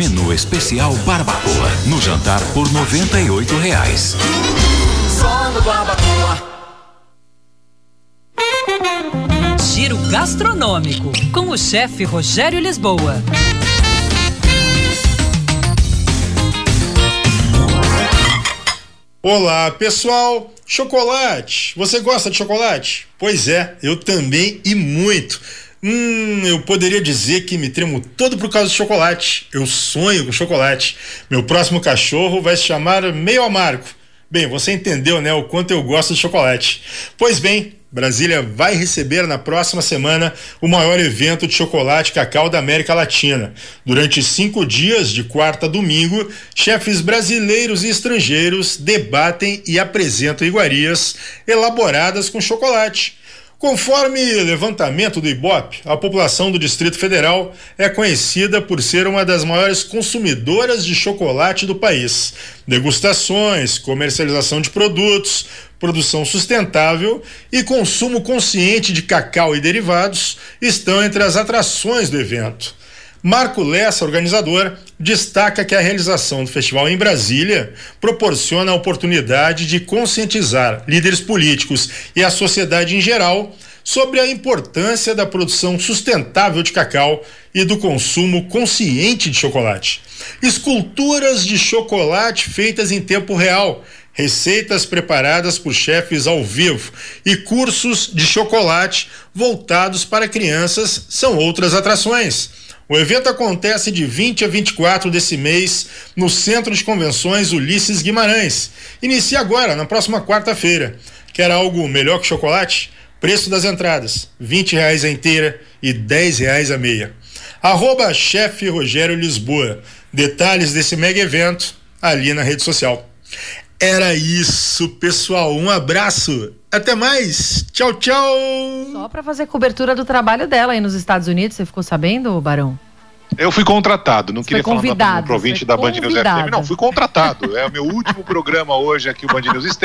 Menu especial Barbacoa. No jantar por 98 reais. Só no Barbacoa. Giro gastronômico com o chefe Rogério Lisboa. Olá, pessoal! Chocolate! Você gosta de chocolate? Pois é, eu também e muito. Hum, eu poderia dizer que me tremo todo por causa de chocolate. Eu sonho com chocolate. Meu próximo cachorro vai se chamar Meio Amargo. Bem, você entendeu, né, o quanto eu gosto de chocolate. Pois bem, Brasília vai receber na próxima semana o maior evento de chocolate cacau da América Latina. Durante cinco dias, de quarta a domingo, chefes brasileiros e estrangeiros debatem e apresentam iguarias elaboradas com chocolate. Conforme levantamento do IBOP, a população do Distrito Federal é conhecida por ser uma das maiores consumidoras de chocolate do país. Degustações, comercialização de produtos, produção sustentável e consumo consciente de cacau e derivados estão entre as atrações do evento. Marco Lessa, organizador, destaca que a realização do festival em Brasília proporciona a oportunidade de conscientizar líderes políticos e a sociedade em geral sobre a importância da produção sustentável de cacau e do consumo consciente de chocolate. Esculturas de chocolate feitas em tempo real, receitas preparadas por chefes ao vivo e cursos de chocolate voltados para crianças são outras atrações. O evento acontece de 20 a 24 desse mês no Centro de Convenções Ulisses Guimarães. Inicia agora, na próxima quarta-feira. Quer algo melhor que chocolate? Preço das entradas: 20 reais a inteira e 10 reais a meia. Arroba chefe Rogério Lisboa. Detalhes desse mega evento ali na rede social. Era isso, pessoal. Um abraço. Até mais. Tchau, tchau. Só para fazer cobertura do trabalho dela aí nos Estados Unidos, você ficou sabendo, Barão? Eu fui contratado, não Você queria falar ouvinte foi da Band News. FM. Não, fui contratado. É o meu último programa hoje aqui, o Band News Station.